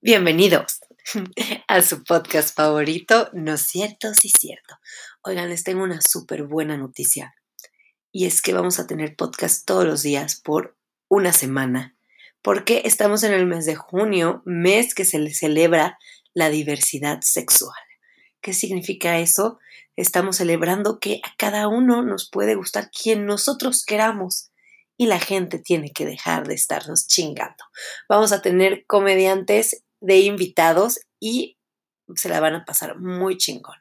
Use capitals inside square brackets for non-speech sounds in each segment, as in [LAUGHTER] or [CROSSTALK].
Bienvenidos [LAUGHS] a su podcast favorito, No es cierto, sí cierto. Oigan, les tengo una súper buena noticia. Y es que vamos a tener podcast todos los días por una semana. Porque estamos en el mes de junio, mes que se le celebra la diversidad sexual. ¿Qué significa eso? Estamos celebrando que a cada uno nos puede gustar quien nosotros queramos y la gente tiene que dejar de estarnos chingando. Vamos a tener comediantes de invitados y se la van a pasar muy chingón.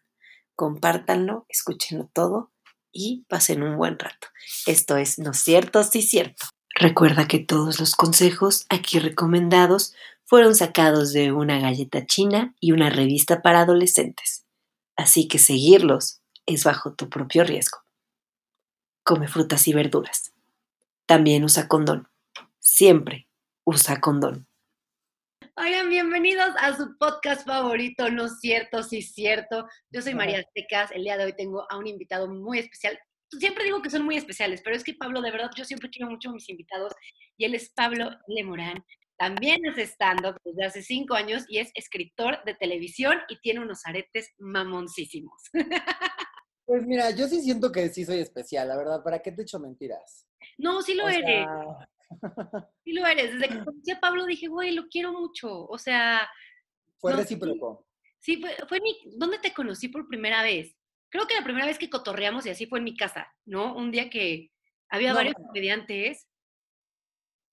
Compártanlo, escúchenlo todo y pasen un buen rato. Esto es No Cierto, sí cierto. Recuerda que todos los consejos aquí recomendados fueron sacados de una galleta china y una revista para adolescentes. Así que seguirlos es bajo tu propio riesgo. Come frutas y verduras. También usa condón. Siempre usa condón. Oigan, bienvenidos a su podcast favorito, No es cierto, sí es cierto. Yo soy María Tecas. El día de hoy tengo a un invitado muy especial. Siempre digo que son muy especiales, pero es que Pablo, de verdad, yo siempre quiero mucho a mis invitados. Y él es Pablo Lemorán. También es stand-up desde hace cinco años y es escritor de televisión y tiene unos aretes mamoncísimos. [LAUGHS] Pues mira, yo sí siento que sí soy especial, la verdad. ¿Para qué te echo mentiras? No, sí lo eres. [LAUGHS] Sí lo eres. Desde que conocí a Pablo dije, güey, lo quiero mucho. O sea... Fue recíproco. Sí, fue, fue mi... ¿Dónde te conocí por primera vez? Creo que la primera vez que cotorreamos y así fue en mi casa, ¿no? Un día que había varios comediantes.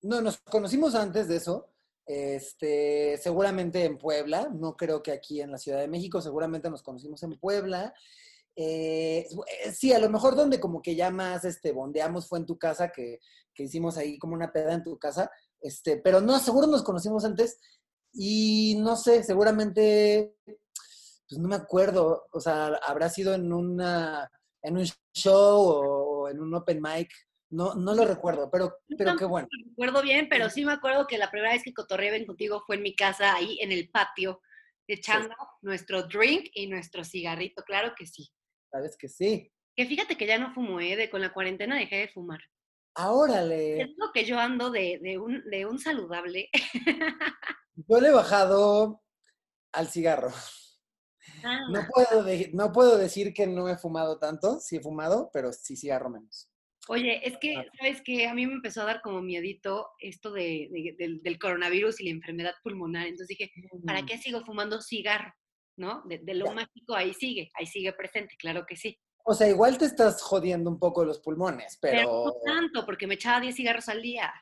No, nos conocimos antes de eso. Este, seguramente en Puebla, no creo que aquí en la Ciudad de México, seguramente nos conocimos en Puebla. Eh, eh, sí, a lo mejor donde como que ya más este, bondeamos fue en tu casa, que, que, hicimos ahí como una peda en tu casa, este, pero no, seguro nos conocimos antes y no sé, seguramente, pues no me acuerdo, o sea, habrá sido en, una, en un show o en un open mic, no, no lo recuerdo, pero, pero qué bueno. No recuerdo bien, pero sí me acuerdo que la primera vez que cotorreé contigo fue en mi casa, ahí en el patio, echando nuestro drink y nuestro cigarrito, claro que sí. Sabes que sí. Que fíjate que ya no fumo, ¿eh? De, con la cuarentena dejé de fumar. ¡Órale! Es lo que yo ando de, de, un, de un saludable. [LAUGHS] yo le he bajado al cigarro. No, ah. puedo no puedo decir que no he fumado tanto, sí he fumado, pero sí cigarro menos. Oye, es que, ah. ¿sabes que A mí me empezó a dar como miedito esto de, del, coronavirus y la enfermedad pulmonar. Entonces dije, ¿para mm. qué sigo fumando cigarro? ¿No? De, lo mágico ahí sigue, ahí sigue presente, claro que sí. O sea, igual te estás jodiendo un poco los pulmones, pero... no tanto, porque me echaba 10 cigarros al día.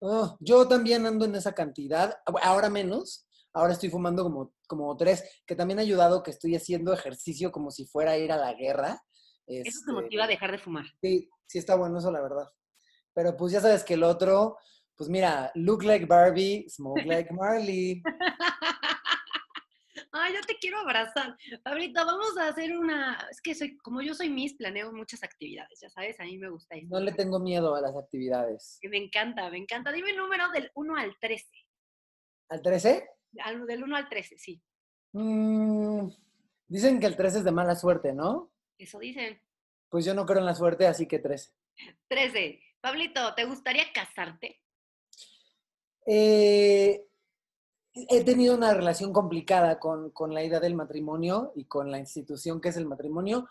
Oh, yo también ando en esa cantidad, ahora menos, ahora estoy fumando como, como tres, que también ha ayudado que estoy haciendo ejercicio como si fuera a ir a la guerra. Eso te motiva a este, dejar de fumar. Sí, sí está bueno eso, la verdad. Pero pues ya sabes que el otro, pues mira, look like Barbie, smoke like [LAUGHS] Marley. Ay, yo te quiero abrazar. Pablito, vamos a hacer una. Es que soy, como yo soy Miss, planeo muchas actividades, ya sabes, a mí me gusta eso. No le tengo miedo a las actividades. Me encanta, me encanta. Dime el número del 1 al 13. ¿Al 13? del 1 al 13, sí. Mm, dicen que el 13 es de mala suerte, ¿no? Eso dicen. Pues yo no creo en la suerte, así que 13. 13. Pablito, ¿te gustaría casarte? Eh, he tenido una relación complicada con, la idea del matrimonio y con la institución que es el matrimonio,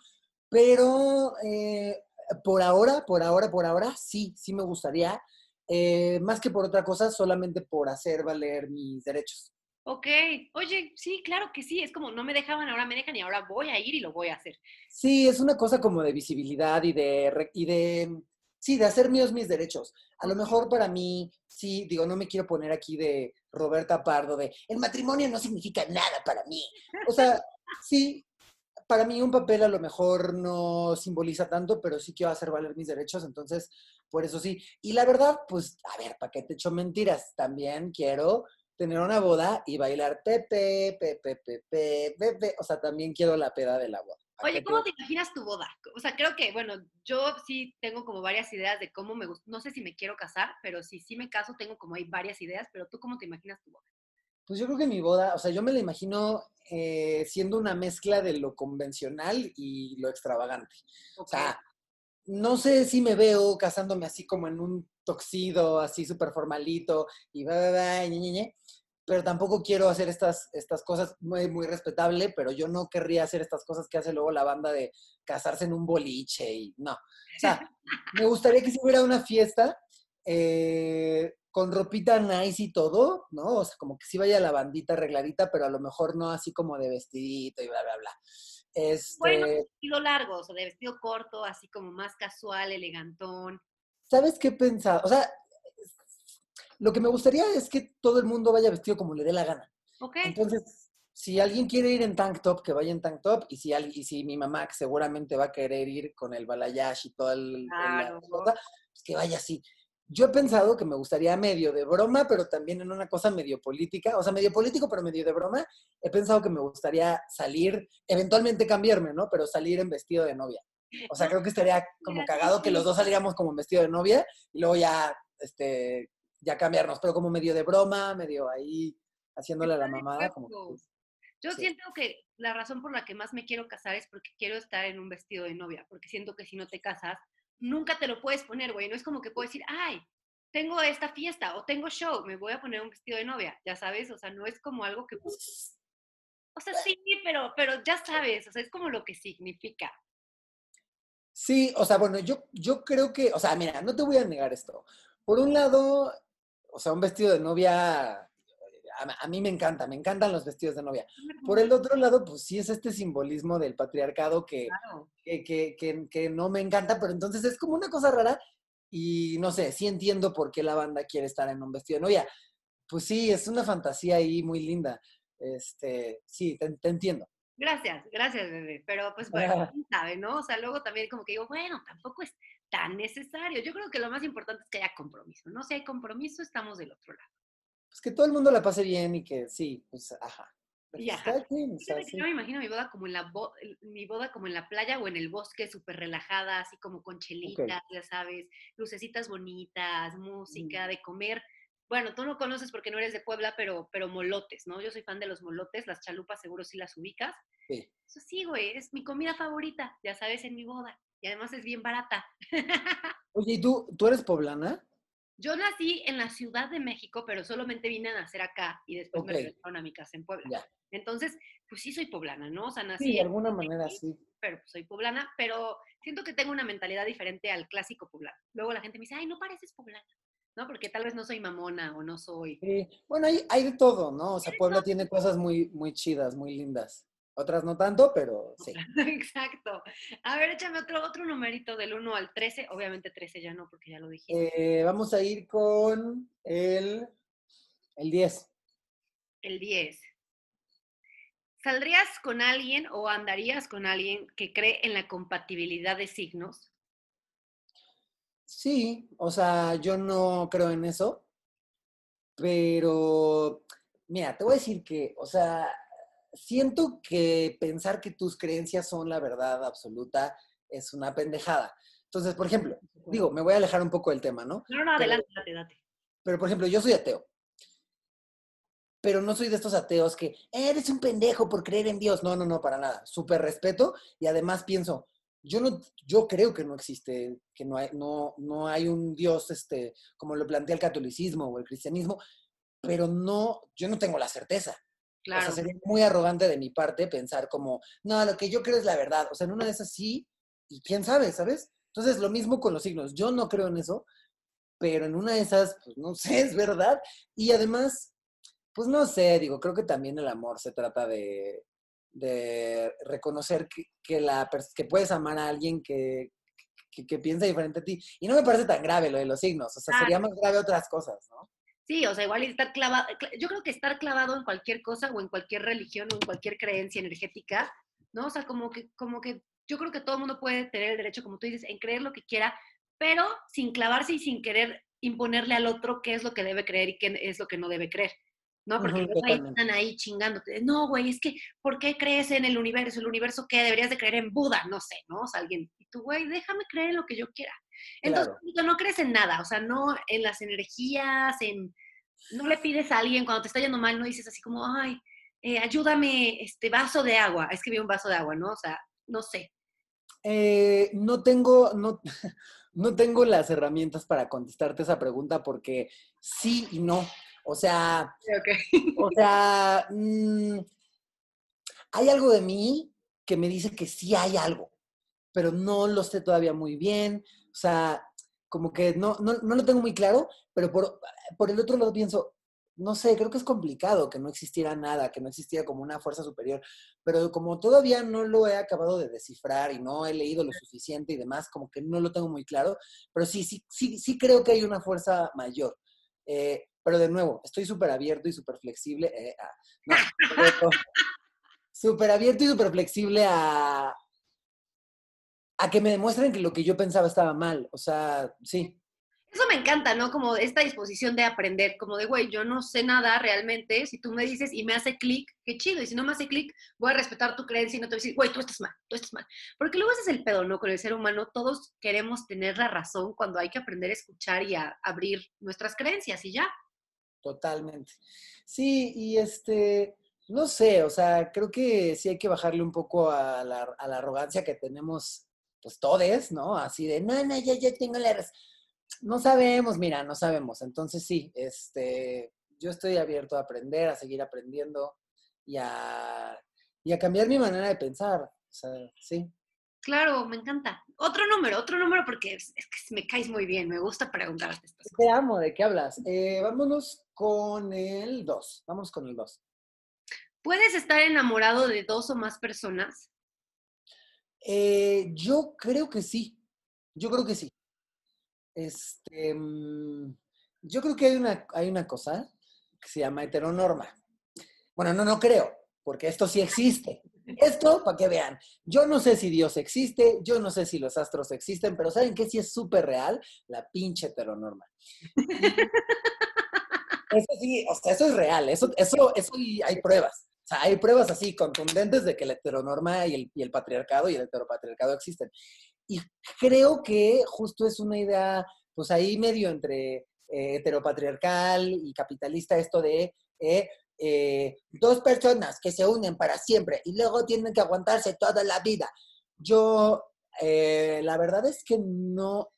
pero eh, por ahora, por ahora, por ahora, sí, sí me gustaría, eh, más que por otra cosa, solamente por hacer valer mis derechos. Ok, oye, sí, claro que sí, es como no me dejaban, ahora me dejan y ahora voy a ir y lo voy a hacer. Sí, es una cosa como de visibilidad y de, y de sí, de hacer míos mis derechos. A lo mejor para mí, sí, digo, no me quiero poner aquí de Roberta Pardo, de el matrimonio no significa nada para mí. O sea, sí, para mí un papel a lo mejor no simboliza tanto, pero sí quiero hacer valer mis derechos, entonces, por eso sí. Y la verdad, pues, a ver, ¿para qué te echo mentiras? También quiero tener una boda y bailar pepe, pepe, pepe, pepe, o sea, también quiero la peda de la boda. Oye, ¿cómo te imaginas tu boda? O sea, creo que, bueno, yo sí tengo como varias ideas de cómo me gusta, no sé si me quiero casar, pero si sí me caso, tengo como hay varias ideas, pero tú cómo te imaginas tu boda? Pues yo creo que mi boda, o sea, yo me la imagino eh, siendo una mezcla de lo convencional y lo extravagante. O sea, no sé si me veo casándome así como en un toxido, así súper formalito y va, va, va, ñe, ñe, pero tampoco quiero hacer estas, estas cosas muy, muy respetable, pero yo no querría hacer estas cosas que hace luego la banda de casarse en un boliche y no. O sea, [LAUGHS] me gustaría que si hubiera una fiesta eh, con ropita nice y todo, ¿no? O sea, como que sí vaya la bandita arregladita, pero a lo mejor no así como de vestidito y bla, bla, bla. Este, Bueno, de vestido largo, o sea, de vestido corto, así como más casual, elegantón. ¿Sabes qué he pensado? O sea, lo que me gustaría es que todo el mundo vaya vestido como le dé la gana. Entonces, si alguien quiere ir en tank top, que vaya en tank top. Y si, y si mi mamá, que seguramente va a querer ir con el balayage y toda el, el- la Claro. cosa, pues que vaya así. Yo he pensado que me gustaría medio de broma, pero también en una cosa medio política. O sea, medio político, pero medio de broma. He pensado que me gustaría salir, eventualmente cambiarme, ¿no? Pero salir en vestido de novia. O sea, creo que estaría como cagado que los dos saliéramos como en vestido de novia y luego ya, este, ya cambiarnos, pero como medio de broma, medio ahí haciéndole a la mamada, como Perfecto. Yo sí. siento que la razón por la que más me quiero casar es porque quiero estar en un vestido de novia, porque siento que si no te casas, nunca te lo puedes poner, güey. No es como que puedes decir, ay, tengo esta fiesta o tengo show, me voy a poner un vestido de novia, ya sabes, o sea, no es como algo que... pues, O sea, sí, pero, pero ya sabes, o sea, es como lo que significa. Sí, o sea, bueno, yo, yo creo que, o sea, mira, no te voy a negar esto. Por un lado, o sea, un vestido de novia, a, mí me encanta, me encantan los vestidos de novia. Por el otro lado, pues sí es este simbolismo del patriarcado que, Claro. que, que, que- que no me encanta, pero entonces es como una cosa rara y no sé, sí entiendo por qué la banda quiere estar en un vestido de novia. Pues sí, es una fantasía ahí muy linda. Este, sí, te, te entiendo. Gracias, gracias, bebé. Pero pues bueno, [LAUGHS] sabe, ¿no? O sea, luego también como que digo, bueno, tampoco es tan necesario. Yo creo que lo más importante es que haya compromiso, ¿no? Si hay compromiso, estamos del otro lado. Pues que todo el mundo la pase bien y que sí, pues ajá. Y Pues, ajá. o sea, Fíjate que sí. yo me imagino mi boda como en la bo- mi boda como en la playa o en el bosque, súper relajada, así como con chelitas, ya sabes, lucecitas bonitas, música, de comer. Bueno, tú no conoces porque no eres de Puebla, pero, pero molotes, ¿no? Yo soy fan de los molotes, las chalupas seguro sí las ubicas. Sí. Eso sí, güey, es mi comida favorita, ya sabes, en mi boda. Y además es bien barata. [LAUGHS] Oye, ¿y tú, tú eres poblana? Yo nací en la Ciudad de México, pero solamente vine a nacer acá y después Ok. me regresaron a mi casa en Puebla. Ya. Entonces, pues sí soy poblana, ¿no? O sea, nací Sí, de en- alguna manera sí. pero soy poblana, pero siento que tengo una mentalidad diferente al clásico poblano. Luego la gente me dice, ay, no pareces poblana, ¿no? Porque tal vez no soy mamona o no soy... Sí. Bueno, hay, hay de todo, ¿no? O sea, Puebla tiene cosas muy, muy chidas, muy lindas. Otras no tanto, pero [LAUGHS] sí. Exacto. A ver, échame otro, otro numerito del 1 al 13. Obviamente 13 ya no, porque ya lo dijiste. Eh, vamos a ir con el, el 10. El 10. ¿Saldrías con alguien o andarías con alguien que cree en la compatibilidad de signos? Sí, o sea, yo no creo en eso, pero mira, te voy a decir que, o sea, siento que pensar que tus creencias son la verdad absoluta es una pendejada. Entonces, por ejemplo, digo, me voy a alejar un poco del tema, ¿no? No, no, adelante, date, date. Pero, por ejemplo, yo soy ateo. Pero no soy de estos ateos que eres un pendejo por creer en Dios. No, no, no, para nada. Súper respeto y además pienso, yo no, yo creo que no existe, que no hay, no, no hay un Dios, este, como lo plantea el catolicismo o el cristianismo, pero no, yo no tengo la certeza. Claro. O sea, sería muy arrogante de mi parte pensar como, no, lo que yo creo es la verdad. O sea, en una de esas sí, y quién sabe, ¿sabes? Entonces, lo mismo con los signos. Yo no creo en eso, pero en una de esas, pues no sé, [LAUGHS] es verdad. Y además, pues no sé, digo, creo que también el amor se trata de, de reconocer que, que la, que puedes amar a alguien que, que, que piensa diferente a ti. Y no me parece tan grave lo de los signos, o sea, sería más grave otras cosas, ¿no? Sí, o sea, igual estar clavado, yo creo que estar clavado en cualquier cosa o en cualquier religión o en cualquier creencia energética, ¿no? O sea, como que, como que yo creo que todo el mundo puede tener el derecho, como tú dices, en creer lo que quiera, pero sin clavarse y sin querer imponerle al otro qué es lo que debe creer y qué es lo que no debe creer. ¿no? Porque ahí totalmente. están ahí chingándote. No, güey, es que, ¿por qué crees en el universo? ¿El universo qué? Deberías de creer en Buda, no sé, ¿no? O sea, alguien, y tú, güey, déjame creer en lo que yo quiera. Entonces, Claro. no crees en nada, o sea, no en las energías, en... No le pides a alguien cuando te está yendo mal, no dices así como, ay, eh, ayúdame, este vaso de agua. Es que vi un vaso de agua, ¿no? O sea, no sé. Eh, no tengo, no, [LAUGHS] no tengo las herramientas para contestarte esa pregunta porque sí y no. O sea, Ok. o sea, mm, hay algo de mí que me dice que sí hay algo, pero no lo sé todavía muy bien. O sea, como que no, no, no lo tengo muy claro, pero por, por el otro lado pienso, no sé, creo que es complicado que no existiera nada, que no existiera como una fuerza superior, pero como todavía no lo he acabado de descifrar y no he leído lo suficiente y demás, como que no lo tengo muy claro, pero sí, sí, sí, sí creo que hay una fuerza mayor. Eh, pero de nuevo, estoy súper abierto y súper flexible. eh, a- no, [LAUGHS] súper abierto y súper flexible a, a que me demuestren que lo que yo pensaba estaba mal. O sea, sí. Eso me encanta, ¿no? Como esta disposición de aprender, como de, güey, yo no sé nada realmente, si tú me dices y me hace clic, qué chido, y si no me hace clic, voy a respetar tu creencia y no te voy a decir, güey, tú estás mal, tú estás mal. Porque luego ese es el pedo, ¿no? Con el ser humano, todos queremos tener la razón cuando hay que aprender a escuchar y a abrir nuestras creencias y ya. Totalmente. Sí, y este, no sé, o sea, creo que sí hay que bajarle un poco a la, a la arrogancia que tenemos, pues todes, ¿no? Así de, no, no, ya, ya tengo la razón. No sabemos, mira, no sabemos. Entonces sí, este, yo estoy abierto a aprender, a seguir aprendiendo y a, y a cambiar mi manera de pensar. O sea, sí. Claro, me encanta. Otro número, otro número porque es, es que me caes muy bien, me gusta preguntarte estas cosas. Te amo, ¿de qué hablas? Eh, vámonos con el 2. Vamos con el 2. ¿Puedes estar enamorado de dos o más personas? Eh, yo creo que sí. Yo creo que sí. Este, mm, yo creo que hay una, hay una cosa que se llama heteronorma. Bueno, no, no creo, porque esto sí existe. Esto, para que vean, yo no sé si Dios existe, yo no sé si los astros existen, pero ¿saben qué sí es súper real? La pinche heteronorma. [LAUGHS] Eso sí, o sea, eso es real, eso, eso, eso hay pruebas. O sea, hay pruebas así contundentes de que la heteronorma y el, y el patriarcado y el heteropatriarcado existen. Y creo que justo es una idea, pues ahí medio entre eh, heteropatriarcal y capitalista, esto de eh, eh, dos personas que se unen para siempre y luego tienen que aguantarse toda la vida. Yo, eh, la verdad es que no,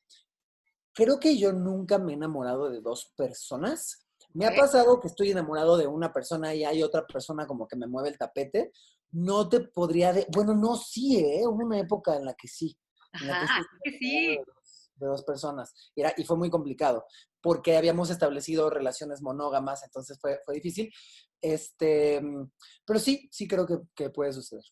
creo que yo nunca me he enamorado de dos personas. Me ha Ok. pasado que estoy enamorado de una persona y hay otra persona como que me mueve el tapete. No te podría, de... bueno, no, sí, ¿eh? Hubo una época en la que sí. en la Ajá, sí que sí. de dos, de dos personas. Y, era, y fue muy complicado, porque habíamos establecido relaciones monógamas, entonces fue, fue difícil. Este, pero sí, sí creo que, que puede suceder.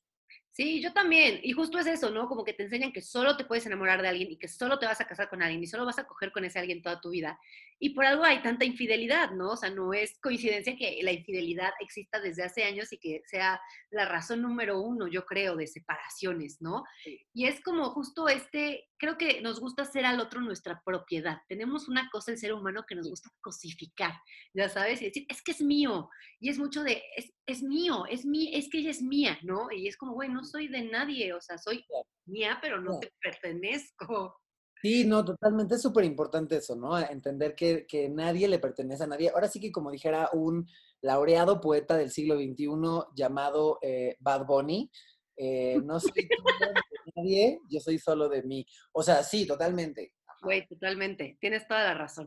Sí, yo también. Y justo es eso, ¿no? Como que te enseñan que solo te puedes enamorar de alguien y que solo te vas a casar con alguien y solo vas a coger con ese alguien toda tu vida. Y por algo hay tanta infidelidad, ¿no? O sea, no es coincidencia que la infidelidad exista desde hace años y que sea la razón número uno, yo creo, de separaciones, ¿no? Sí. Y es como justo este, creo que nos gusta hacer al otro nuestra propiedad. Tenemos una cosa, el ser humano, que nos gusta cosificar, ya sabes, y decir, es que es mío. Y es mucho de, es, es mío, es, mi, es que ella es mía, ¿no? Y es como, güey, no soy de nadie, o sea, soy mía, pero no Claro. te pertenezco. Sí, no, totalmente es súper importante eso, ¿no? Entender que, que nadie le pertenece a nadie. Ahora sí que como dijera un laureado poeta del siglo XXI llamado eh, Bad Bunny, eh, no soy [LAUGHS] de nadie, yo soy solo de mí. O sea, sí, totalmente. Güey, totalmente, tienes toda la razón.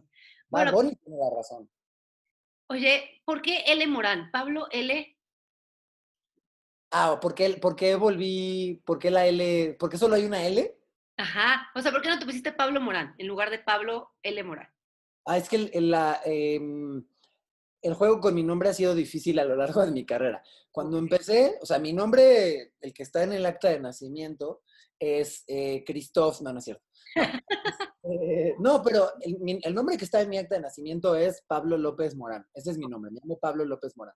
Bad Bueno, Bunny tiene la razón. oye, ¿por qué L Morán? Pablo L. Ah, ¿por qué, por qué volví, por qué la L, por qué solo hay una L? Ajá, o sea, ¿por qué no te pusiste Pablo Morán en lugar de Pablo L Morán? Ah, es que el, el- la, em, el juego con mi nombre ha sido difícil a lo largo de mi carrera. Cuando empecé, o sea, mi nombre, el que está en el acta de nacimiento, es eh, Christoph, no, no es cierto. No, Eh, no, pero el, nombre que está en mi acta de nacimiento es Pablo López Morán. Ese es mi nombre, me llamo Pablo López Morán.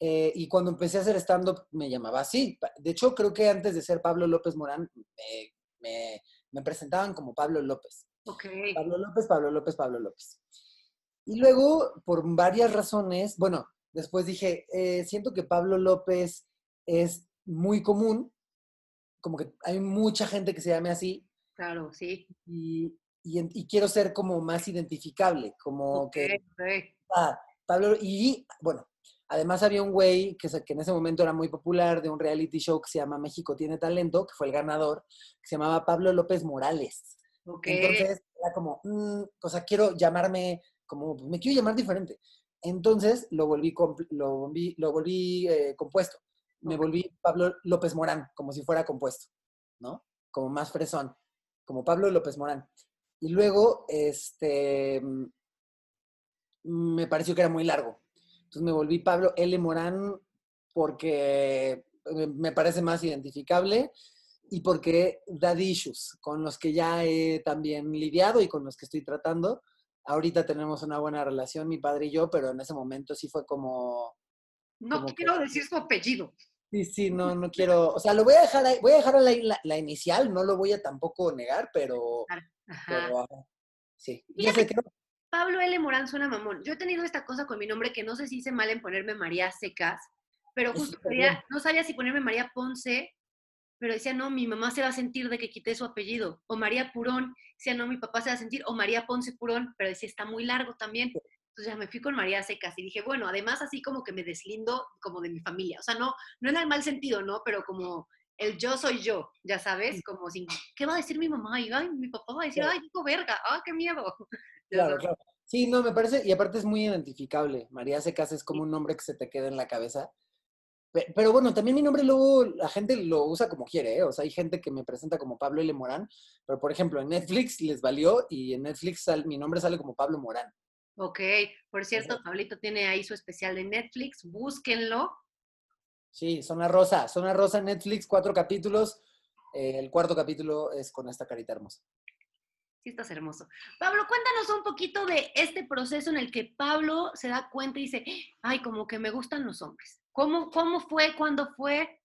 Eh, y cuando empecé a hacer stand-up me llamaba así. De hecho, creo que antes de ser Pablo López Morán, me- me- me presentaban como Pablo López. Pablo López, Pablo López, Pablo López. Y luego, por varias razones, bueno, después dije, eh, siento que Pablo López es muy común, como que hay mucha gente que se llame así, Claro, sí. y, y quiero ser como más identificable, como Ok, que, ok. ah, Pablo, y bueno, además había un güey que, en ese momento era muy popular de un reality show que se llama México tiene talento, que fue el ganador, que se llamaba Pablo López Morales. Entonces era como, mm, o sea, quiero llamarme, como, me quiero llamar diferente. Entonces lo volví, lo volví, lo volví eh, compuesto. Me volví Pablo López Morán, como si fuera compuesto, ¿no? Como más fresón, como Pablo López Morán. Y luego, este, mm, me pareció que era muy largo. Entonces me volví Pablo L. Morán porque eh, me parece más identificable y porque daddy issues, con los que ya he también lidiado y con los que estoy tratando. Ahorita tenemos una buena relación, mi padre y yo, pero en ese momento sí fue como, No Como que- quiero decir su apellido. sí, sí, no, no quiero, o sea, lo voy a dejar ahí, voy a dejar la, la inicial, no lo voy a tampoco negar, pero, Ajá. pero ah, sí. Yo sé que Pablo L. Morán suena mamón. Yo he tenido esta cosa con mi nombre que no sé si hice mal en ponerme María Secas, pero justo quería- no sabía si ponerme María Ponce, pero decía, no, mi mamá se va a sentir de que quité su apellido. O María Purón, decía, no, mi papá se va a sentir. O María Ponce Purón, pero decía, está muy largo también. Entonces ya me fui con María Secas y dije, bueno, además así como que me deslindo como de mi familia. O sea, no, no en el mal sentido, ¿no? Pero como el yo soy yo, ya sabes, como sin, ¿qué va a decir mi mamá? Y, ay, mi papá va a decir, ay, dijo verga, ah, qué miedo. Claro, claro. Sí, no, me parece, y aparte es muy identificable. María Secas es como un nombre que se te queda en la cabeza. Pe- Pero bueno, también mi nombre luego la gente lo usa como quiere, ¿eh? O sea, hay gente que me presenta como Pablo L. Morán, pero por ejemplo, en Netflix les valió y en Netflix sal- mi nombre sale como Pablo Morán. Ok, por cierto, Pablito tiene ahí su especial de Netflix, búsquenlo. Sí, Zona Rosa, Zona Rosa Netflix, cuatro capítulos. eh, el cuarto capítulo es con esta carita hermosa. Sí, estás hermoso. Pablo, cuéntanos un poquito de este proceso en el que Pablo se da cuenta y dice, ay, como que me gustan los hombres. ¿Cómo, cómo fue? ¿Cuándo fue?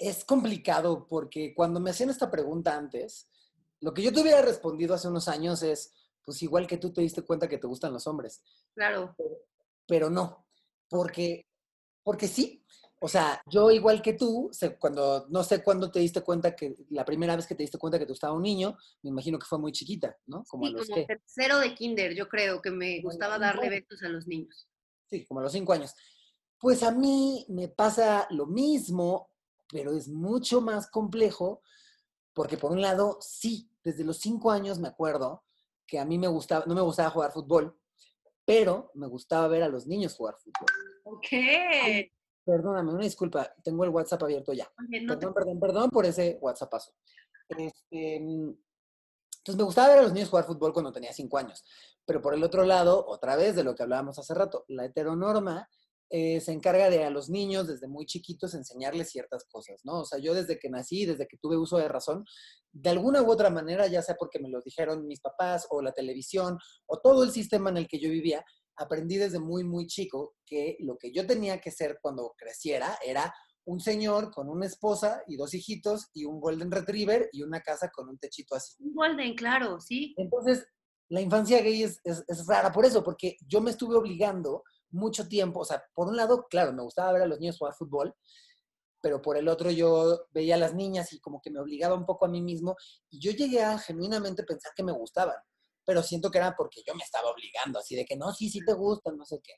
Es complicado porque cuando me hacían esta pregunta antes, lo que yo te hubiera respondido hace unos años es, pues igual que tú te diste cuenta que te gustan los hombres. Claro, pero no, porque, porque sí. O sea, yo igual que tú, cuando, no sé cuándo te diste cuenta que, la primera vez que te diste cuenta que tú estabas un niño, me imagino que fue muy chiquita, ¿no? Como a sí, los como que, tercero de kinder, yo creo que me a gustaba darle besos a los niños. sí, como a los cinco años. Pues a mí me pasa lo mismo, pero es mucho más complejo, porque por un lado, sí, desde los cinco años me acuerdo que a mí me gustaba, no me gustaba jugar fútbol, pero me gustaba ver a los niños jugar fútbol. Ok. Perdóname, una disculpa, tengo el WhatsApp abierto ya. No te- Perdón, perdón, perdón por ese WhatsAppazo. Este, entonces me gustaba ver a los niños jugar fútbol cuando tenía cinco años. Pero por el otro lado, otra vez de lo que hablábamos hace rato, la heteronorma eh, se encarga de a los niños desde muy chiquitos enseñarles ciertas cosas, ¿no? O sea, yo desde que nací, desde que tuve uso de razón, de alguna u otra manera, ya sea porque me lo dijeron mis papás o la televisión o todo el sistema en el que yo vivía, aprendí desde muy, muy chico que lo que yo tenía que ser cuando creciera era un señor con una esposa y dos hijitos y un golden retriever y una casa con un techito así. Un Golden, claro, sí. Entonces, la infancia gay es, es, es rara por eso, porque yo me estuve obligando mucho tiempo, o sea, por un lado, claro, me gustaba ver a los niños jugar fútbol, pero por el otro yo veía a las niñas y como que me obligaba un poco a mí mismo y yo llegué a genuinamente pensar que me gustaban, pero siento que era porque yo me estaba obligando, así de que no, sí, sí te gustan, no sé qué.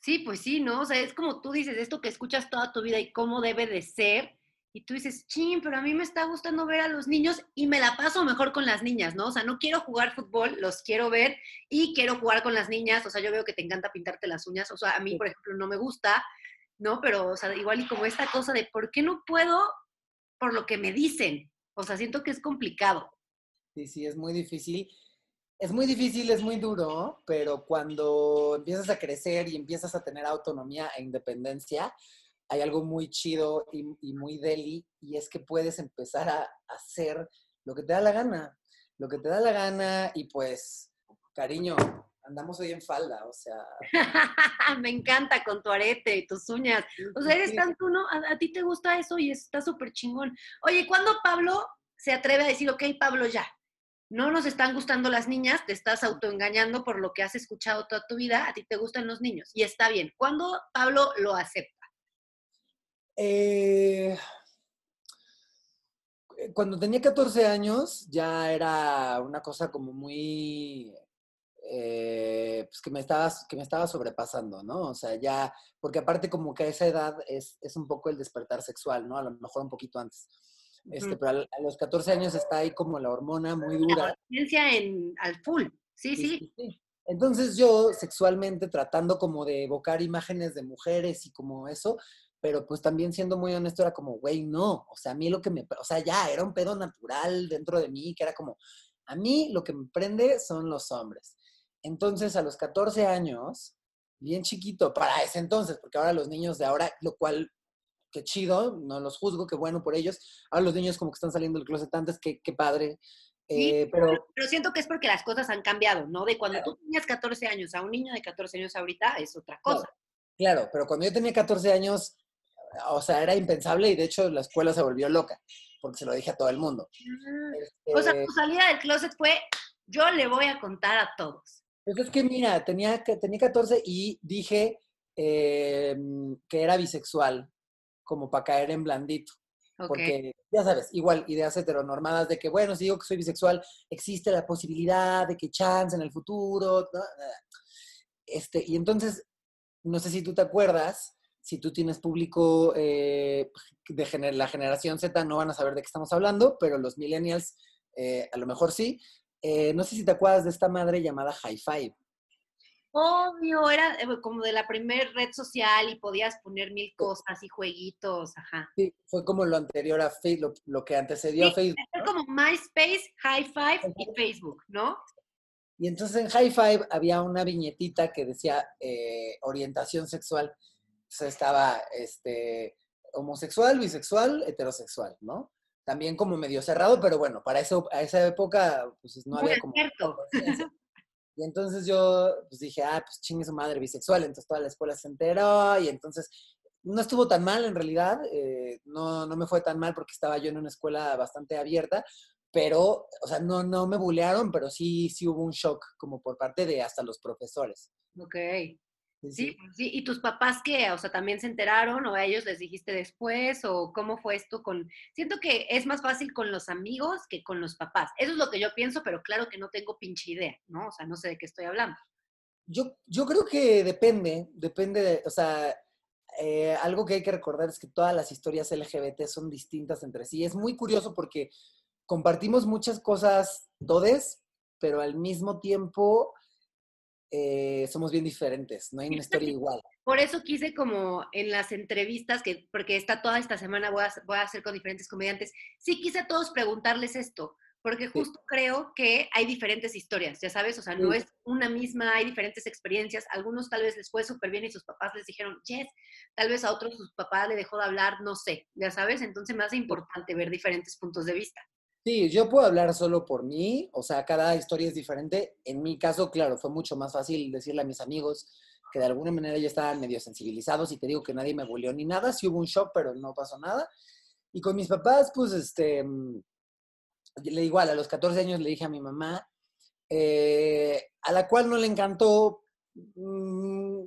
Sí, pues sí, ¿no? O sea, es como tú dices, esto que escuchas toda tu vida y cómo debe de ser, y tú dices, chin, pero a mí me está gustando ver a los niños y me la paso mejor con las niñas, ¿no? O sea, no quiero jugar fútbol, los quiero ver y quiero jugar con las niñas, o sea, yo veo que te encanta pintarte las uñas, o sea, a mí, por ejemplo, no me gusta, ¿no? Pero, o sea, igual y como esta cosa de, ¿por qué no puedo por lo que me dicen? O sea, siento que es complicado. Sí, sí, es muy difícil. Es muy difícil, es muy duro, pero cuando empiezas a crecer y empiezas a tener autonomía e independencia, hay algo muy chido y, y muy deli, y es que puedes empezar a hacer lo que te da la gana, lo que te da la gana, y pues, cariño, andamos hoy en falda, o sea... [LAUGHS] me encanta con tu arete y tus uñas. O sea, eres tan tú, ¿no? A, a ti te gusta eso y está súper chingón. Oye, ¿cuándo Pablo se atreve a decir, ok, Pablo, ya? No nos están gustando las niñas, te estás autoengañando por lo que has escuchado toda tu vida, a ti te gustan los niños y está bien. ¿Cuándo Pablo lo acepta? Eh, cuando tenía 14 años ya era una cosa como muy, eh, pues que me, estaba, que me estaba sobrepasando, ¿no? O sea, ya, porque aparte como que a esa edad es, es un poco el despertar sexual, ¿no? A lo mejor un poquito antes. Este, pero a, los 14 años está ahí como la hormona muy dura. Ciencia en, al full. Sí, Sí, sí. sí, sí. Entonces yo sexualmente tratando como de evocar imágenes de mujeres y como eso, pero pues también siendo muy honesto era como, güey, no, o sea, a mí lo que me, o sea, ya era un pedo natural dentro de mí, que era como, a mí lo que me prende son los hombres. Entonces a los 14 años, bien chiquito para ese entonces, porque ahora los niños de ahora, lo cual, qué chido, no los juzgo, qué bueno por ellos, ahora los niños como que están saliendo del closet antes, qué, qué padre, eh, pero, pero siento que es porque las cosas han cambiado, ¿no? De cuando tú tenías 14 años a un niño de 14 años ahorita es otra cosa. Claro, pero cuando yo tenía 14 años, o sea, era impensable y de hecho la escuela se volvió loca, porque se lo dije a todo el mundo. Ah, o sea, tu salida del closet fue, yo le voy a contar a todos. Pues es que mira, tenía, tenía 14 y dije em, que era bisexual, como para caer en blandito. Porque, ya sabes, igual ideas heteronormadas de que, bueno, si digo que soy bisexual, existe la posibilidad de que chance en el futuro. Este, y entonces, no sé si tú te acuerdas, si tú tienes público eh, de la generación Z, no van a saber de qué estamos hablando, pero los millennials eh, a lo mejor sí. Eh, no sé si te acuerdas de esta madre llamada High Five. Obvio, era eh, como de la primer red social y podías poner mil cosas y jueguitos, ajá. Sí, fue como lo anterior a Facebook, lo, que antecedió a Facebook. Fue como MySpace, High Five y Facebook, ¿no? Y entonces en High Five había una viñetita que decía eh, orientación sexual. Entonces estaba este, homosexual, bisexual, heterosexual, ¿no? También como medio cerrado, pero bueno, para eso, a esa época pues no había como... Y entonces yo pues dije, ah, pues chingue su madre bisexual. Entonces toda la escuela se enteró y entonces no estuvo tan mal en realidad. Eh, no, no me fue tan mal porque estaba yo en una escuela bastante abierta. Pero, o sea, no, no me bulearon, pero sí, sí hubo un shock como por parte de hasta los profesores. Ok. Sí, sí, ¿Y tus papás qué? O sea, ¿también se enteraron o a ellos les dijiste después? ¿O cómo fue esto con...? Siento que es más fácil con los amigos que con los papás. Eso es lo que yo pienso, pero claro que no tengo pinche idea, ¿no? O sea, no sé de qué estoy hablando. Yo, yo creo que depende, depende de, o sea, eh, algo que hay que recordar es que todas las historias LGBT son distintas entre sí. Es muy curioso porque compartimos muchas cosas todes, pero al mismo tiempo eh, somos bien diferentes, no hay una historia igual. Por eso quise como en las entrevistas, que, porque está toda esta semana voy a, voy a hacer con diferentes comediantes, sí quise a todos preguntarles esto, porque justo creo que hay diferentes historias, ya sabes, o sea, no es una misma, hay diferentes experiencias, algunos tal vez les fue súper bien y sus papás les dijeron, yes, tal vez a otros sus papás le dejó de hablar, no sé, ya sabes, entonces me hace importante ver diferentes puntos de vista. Sí, yo puedo hablar solo por mí, o sea, cada historia es diferente. En mi caso, claro, fue mucho más fácil decirle a mis amigos que de alguna manera ya estaban medio sensibilizados y te digo que nadie me volvió ni nada, sí hubo un shock, pero no pasó nada. Y con mis papás, pues, este, mm, le igual, a los 14 años le dije a mi mamá, eh, a la cual no le encantó, mm,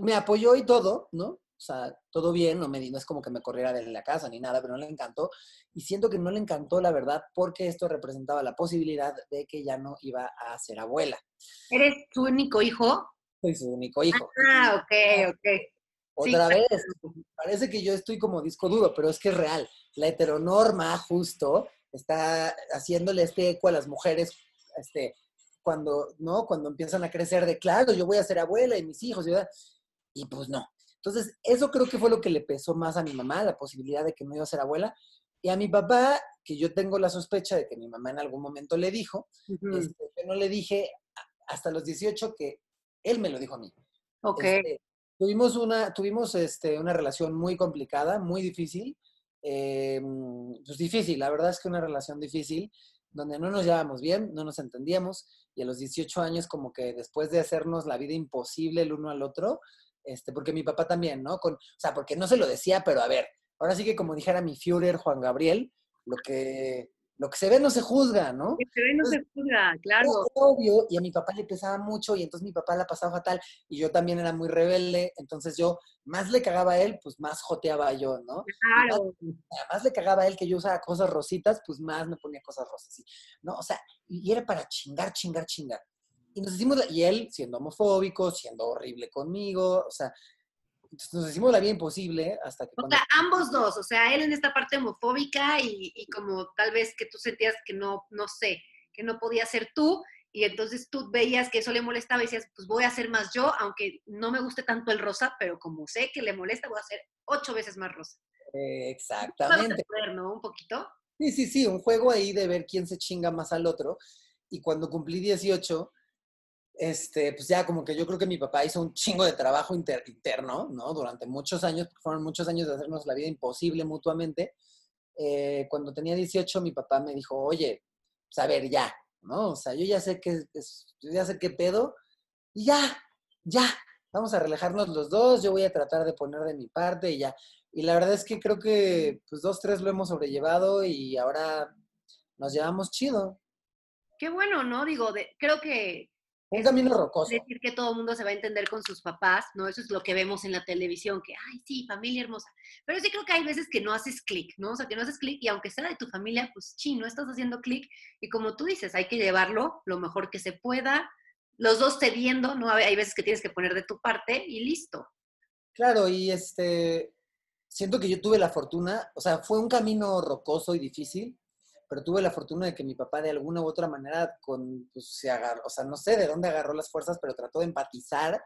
me apoyó y todo, ¿no? O sea, todo bien, no, me, no es como que me corriera de la casa ni nada, pero no le encantó. Y siento que no le encantó, la verdad, porque esto representaba la posibilidad de que ya no iba a ser abuela. ¿Eres tu único hijo? Soy su único hijo. Ah, ok, ok. Otra vez, parece que yo estoy como disco duro, pero es que es real. La heteronorma justo está haciéndole este eco a las mujeres, este, cuando, ¿no? Cuando empiezan a crecer de, claro, yo voy a ser abuela y mis hijos. Y pues no, entonces, eso creo que fue lo que le pesó más a mi mamá, la posibilidad de que no iba a ser abuela. Y a mi papá, que yo tengo la sospecha de que mi mamá en algún momento le dijo, este, yo no le dije hasta los 18 que él me lo dijo a mí. Ok. Este, tuvimos una, tuvimos este, una relación muy complicada, muy difícil. Eh, pues difícil, la verdad es que una relación difícil, donde no nos llevábamos bien, no nos entendíamos, y a los 18 años como que después de hacernos la vida imposible el uno al otro, este, porque mi papá también, ¿no? Con, o sea, porque no se lo decía, pero a ver, ahora sí que como dijera mi Führer Juan Gabriel, lo que, lo que se ve no se juzga, ¿no? Lo que se ve no se juzga, claro. Obvio, y a mi papá le pesaba mucho y entonces mi papá la pasaba fatal y yo también era muy rebelde, entonces yo más le cagaba a él, pues más joteaba yo, ¿no? Claro. Más, más, le cagaba a él que yo usaba cosas rositas, pues más me ponía cosas rosas, ¿no? O sea, y era para chingar, chingar, chingar. Y nos hicimos, y él siendo homofóbico, siendo horrible conmigo, o sea, nos hicimos la vida imposible hasta que... O sea, ambos dos, o sea, él en esta parte homofóbica y, y, como tal vez que tú sentías que no, no sé, que no podía ser tú, y entonces tú veías que eso le molestaba y decías, pues voy a hacer más yo, aunque no me guste tanto el rosa, pero como sé que le molesta, voy a hacer ocho veces más rosa. exactamente. ¿no? Un poquito. Sí, sí, sí, un juego ahí de ver quién se chinga más al otro. Y cuando cumplí 18, este, pues ya como que yo creo que mi papá hizo un chingo de trabajo interno, ¿no? Durante muchos años, fueron muchos años de hacernos la vida imposible mutuamente. Eh, cuando tenía 18, mi papá me dijo, oye, pues a ver, ya, ¿no? O sea, yo ya sé qué, ya sé qué pedo, y ya, ya, vamos a relajarnos los dos, yo voy a tratar de poner de mi parte y ya. Y la verdad es que creo que, pues dos, tres lo hemos sobrellevado y ahora nos llevamos chido. Qué bueno, ¿no? Digo, de, creo que un camino rocoso. Decir que todo el mundo se va a entender con sus papás, ¿no? Eso es lo que vemos en la televisión, que, ay, sí, familia hermosa. Pero sí creo que hay veces que no haces clic, ¿no? O sea, que no haces clic y aunque sea de tu familia, pues sí, no estás haciendo clic. Y como tú dices, hay que llevarlo lo mejor que se pueda, los dos cediendo, ¿no? Hay veces que tienes que poner de tu parte y listo. Claro, y este, siento que yo tuve la fortuna, o sea, fue un camino rocoso y difícil, pero tuve la fortuna de que mi papá de alguna u otra manera con, pues, se agarró, o sea, no sé de dónde agarró las fuerzas, pero trató de empatizar,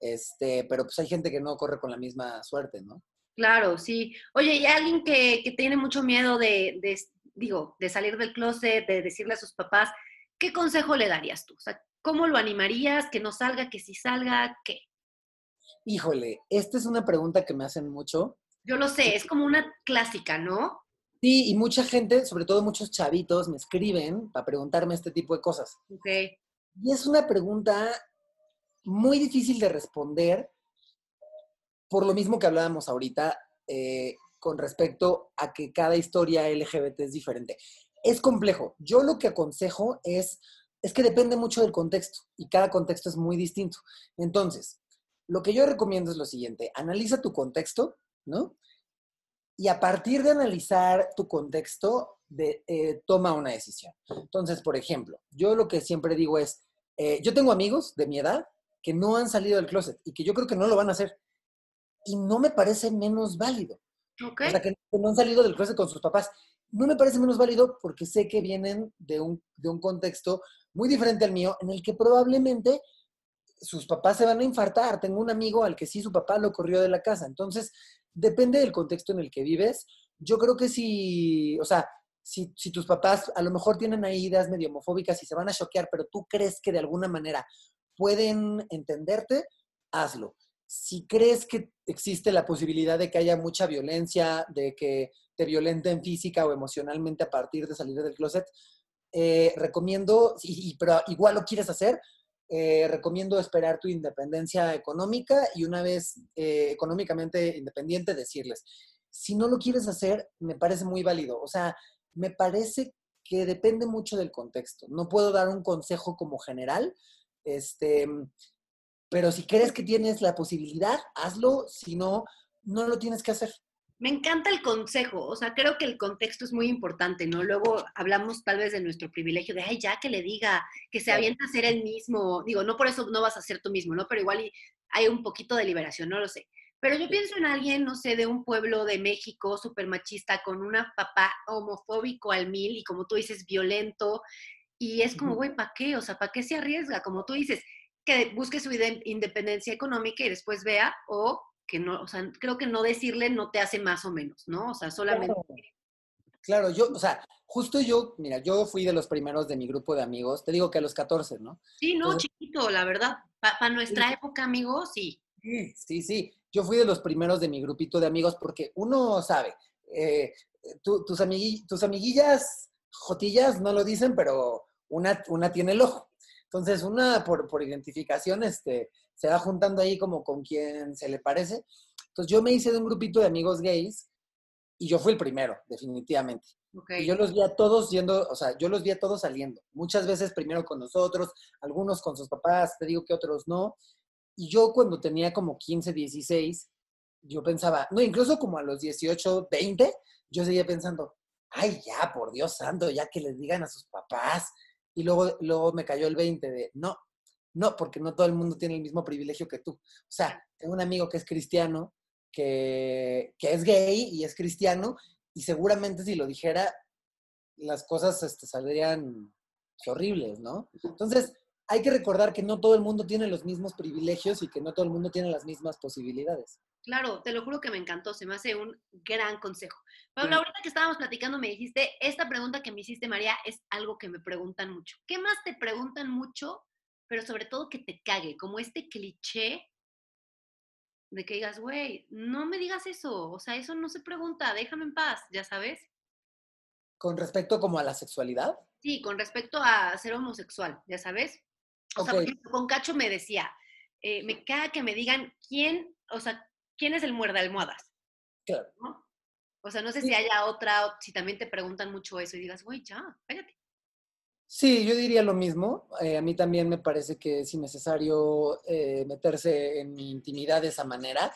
este, pero pues hay gente que no corre con la misma suerte, ¿no? Claro, sí. Oye, y alguien que, que tiene mucho miedo de, de, digo, de salir del closet, de decirle a sus papás, ¿qué consejo le darías tú? O sea, ¿cómo lo animarías? ¿Que no salga? ¿Que si salga? ¿Qué? Híjole, esta es una pregunta que me hacen mucho. Yo lo sé, es como una clásica, ¿no? Sí, y mucha gente, sobre todo muchos chavitos, me escriben para preguntarme este tipo de cosas. Ok. Y es una pregunta muy difícil de responder, por lo mismo que hablábamos ahorita, eh, con respecto a que cada historia LGBT es diferente. Es complejo. Yo lo que aconsejo es, es que depende mucho del contexto y cada contexto es muy distinto. Entonces, lo que yo recomiendo es lo siguiente, analiza tu contexto, ¿no? Y a partir de analizar tu contexto, de, eh, toma una decisión. Entonces, por ejemplo, yo lo que siempre digo es, eh, yo tengo amigos de mi edad que no han salido del closet y que yo creo que no lo van a hacer. Y no me parece menos válido. Okay. O sea, que no han salido del closet con sus papás. No me parece menos válido porque sé que vienen de un, de un contexto muy diferente al mío, en el que probablemente sus papás se van a infartar. Tengo un amigo al que sí su papá lo corrió de la casa. Entonces, depende del contexto en el que vives. Yo creo que si, o sea, si, tus papás a lo mejor tienen ahí ideas medio homofóbicas y se van a choquear, pero tú crees que de alguna manera pueden entenderte, hazlo. Si crees que existe la posibilidad de que haya mucha violencia, de que te violenten física o emocionalmente a partir de salir del closet, eh, recomiendo, y, pero igual lo quieres hacer, eh, recomiendo esperar tu independencia económica y una vez eh, económicamente independiente decirles, si no lo quieres hacer, me parece muy válido. O sea, me parece que depende mucho del contexto. No puedo dar un consejo como general, este, pero si crees que tienes la posibilidad, hazlo, si no, no lo tienes que hacer. Me encanta el consejo, o sea, creo que el contexto es muy importante, ¿no? Luego hablamos tal vez de nuestro privilegio de, ay, ya que le diga, que se avienta a ser el mismo, digo, no por eso no vas a ser tú mismo, ¿no? Pero igual hay un poquito de liberación, no lo sé. Pero yo pienso en alguien, no sé, de un pueblo de México súper machista, con una papá homofóbico al mil y como tú dices, violento, y es como, güey, ¿para qué? O sea, ¿para qué se arriesga? Como tú dices, que busque su independencia económica y después vea, o que no, o sea, creo que no decirle no te hace más o menos, ¿no? O sea, solamente... Claro. yo, o sea, justo yo, mira, yo fui de los primeros de mi grupo de amigos, te digo que a los 14, ¿no? Sí, no, chiquito, la verdad, para nuestra época, amigos, sí. Sí, sí, yo fui de los primeros de mi grupito de amigos porque uno sabe, eh, tus, tus amiguillas jotillas no lo dicen, pero una, una tiene el ojo. Entonces, una por, por identificación, este, se va juntando ahí como con quien se le parece. Entonces yo me hice de un grupito de amigos gays y yo fui el primero, definitivamente. Y yo los vi a todos yendo, o sea, yo los vi a todos saliendo. Muchas veces primero con nosotros, algunos con sus papás, te digo que otros no. Y yo cuando tenía como 15, 16, yo pensaba, no, incluso como a los 18, 20, yo seguía pensando, ay, ya, por Dios santo, ya que les digan a sus papás. Y luego, luego me cayó el 20 de, no, no, porque no todo el mundo tiene el mismo privilegio que tú. O sea, tengo un amigo que es cristiano, que, es gay y es cristiano, y seguramente si lo dijera, las cosas este, saldrían horribles, ¿no? Entonces, hay que recordar que no todo el mundo tiene los mismos privilegios y que no todo el mundo tiene las mismas posibilidades. Claro, te lo juro que me encantó, se me hace un gran consejo. Pablo, ahorita que estábamos platicando me dijiste, esta pregunta que me hiciste, María, es algo que me preguntan mucho. ¿Qué más te preguntan mucho, pero sobre todo que te cague? Como este cliché de que digas, güey, no me digas eso, o sea, eso no se pregunta, déjame en paz, ya sabes. ¿Con respecto como a la sexualidad? Sí, con respecto a ser homosexual, ya sabes. O sea, por ejemplo, con Cacho me decía, eh, me caga que me digan quién, o sea, quién es el muerde almohadas. Claro. ¿no? O sea, no sé si haya otra, si también te preguntan mucho eso y digas, güey, ya, pégate. Sí, yo diría lo mismo. Eh, a mí también me parece que es innecesario eh, meterse en mi intimidad de esa manera.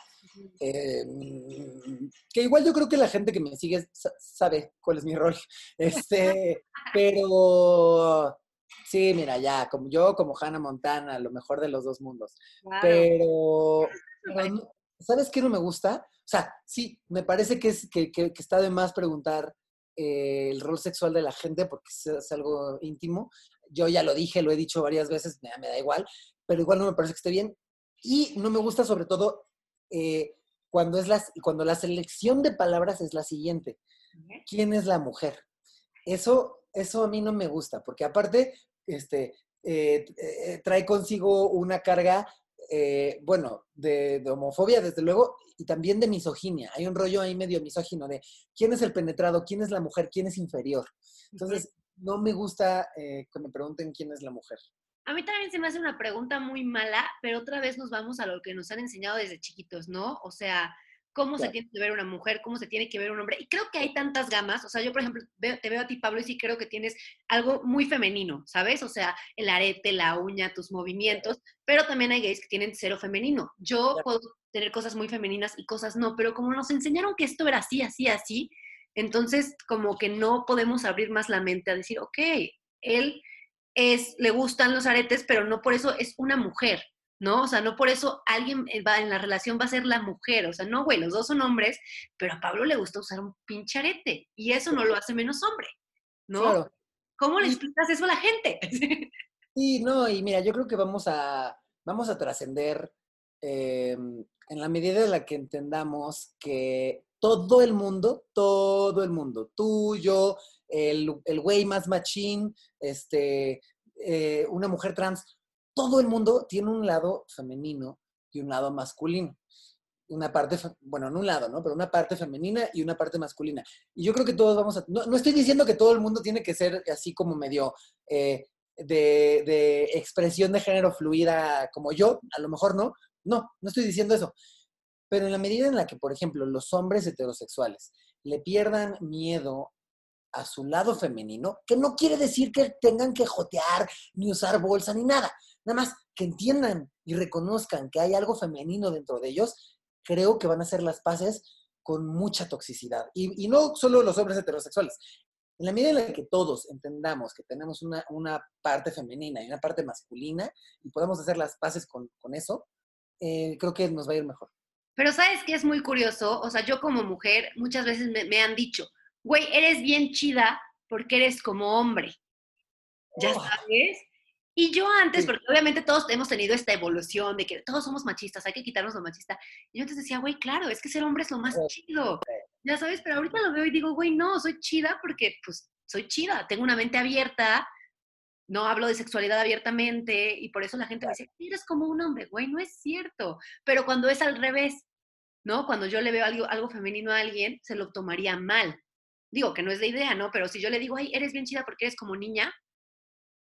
Eh, mm, que igual yo creo que la gente que me sigue sabe cuál es mi rol. [LAUGHS] Este, pero sí, mira, ya, como yo, como Hannah Montana, lo mejor de los dos mundos. Pero, ¿sabes qué no me gusta? O sea, sí, me parece que, es, que, que está de más preguntar eh, el rol sexual de la gente porque es, algo íntimo. Yo ya lo dije, lo he dicho varias veces, me, da igual, pero igual no me parece que esté bien. Y no me gusta sobre todo eh, cuando, es las, cuando la selección de palabras es la siguiente. ¿Quién es la mujer? Eso, eso a mí no me gusta, porque aparte este, eh, trae consigo una carga eh, bueno, de, homofobia, desde luego, y también de misoginia. Hay un rollo ahí medio misógino de quién es el penetrado, quién es la mujer, quién es inferior. Entonces, no me gusta eh, que me pregunten quién es la mujer. A mí también se me hace una pregunta muy mala, pero otra vez nos vamos a lo que nos han enseñado desde chiquitos, ¿no? O sea, cómo se tiene que ver una mujer, cómo se tiene que ver un hombre. Y creo que hay tantas gamas, o sea, yo por ejemplo te veo a ti, Pablo, y sí creo que tienes algo muy femenino, ¿sabes? O sea, el arete, la uña, tus movimientos, pero también hay gays que tienen cero femenino. Yo puedo tener cosas muy femeninas y cosas no, pero como nos enseñaron que esto era así, así, así, entonces como que no podemos abrir más la mente a decir, ok, él es, le gustan los aretes, pero no por eso es una mujer. ¿No? O sea, no por eso alguien eh, va en la relación va a ser la mujer, o sea, no, güey, los dos son hombres, pero a Pablo le gusta usar un pincharete y eso no lo hace menos hombre, ¿no? Claro. ¿Cómo le explicas eso a la gente? [LAUGHS] Sí, no, y mira, yo creo que vamos a, vamos a trascender em, en la medida en la que entendamos que todo el mundo, todo el mundo, tú, yo, el, el güey más machín, este, eh, una mujer trans, todo el mundo tiene un lado femenino y un lado masculino. Una parte, bueno, no un lado, ¿no? Pero una parte femenina y una parte masculina. Y yo creo que todos vamos a... No, estoy diciendo que todo el mundo tiene que ser así como medio eh, de, de expresión de género fluida como yo, a lo mejor no. No, no estoy diciendo eso. Pero en la medida en la que, por ejemplo, los hombres heterosexuales le pierdan miedo a su lado femenino, que no quiere decir que tengan que jotear, ni usar bolsa, ni nada. Nada más que entiendan y reconozcan que hay algo femenino dentro de ellos, creo que van a hacer las paces con mucha toxicidad. Y, no solo los hombres heterosexuales. En la medida en la que todos entendamos que tenemos una, parte femenina y una parte masculina y podamos hacer las paces con, eso, eh, creo que nos va a ir mejor. Pero sabes que es muy curioso, o sea, yo como mujer muchas veces me, me han dicho, güey, eres bien chida porque eres como hombre. Ya oh. sabes. Y yo antes, porque obviamente todos hemos tenido esta evolución de que todos somos machistas, hay que quitarnos lo machista. Y yo antes decía, güey, claro, es que ser hombre es lo más chido. Ya sabes, pero ahorita lo veo y digo, güey, no, soy chida porque pues soy chida, tengo una mente abierta, no hablo de sexualidad abiertamente y por eso la gente me dice, eres como un hombre, güey, no es cierto. Pero cuando es al revés, ¿no? Cuando yo le veo algo, algo femenino a alguien, se lo tomaría mal. Digo que no es de idea, ¿no? Pero si yo le digo, ay, eres bien chida porque eres como niña.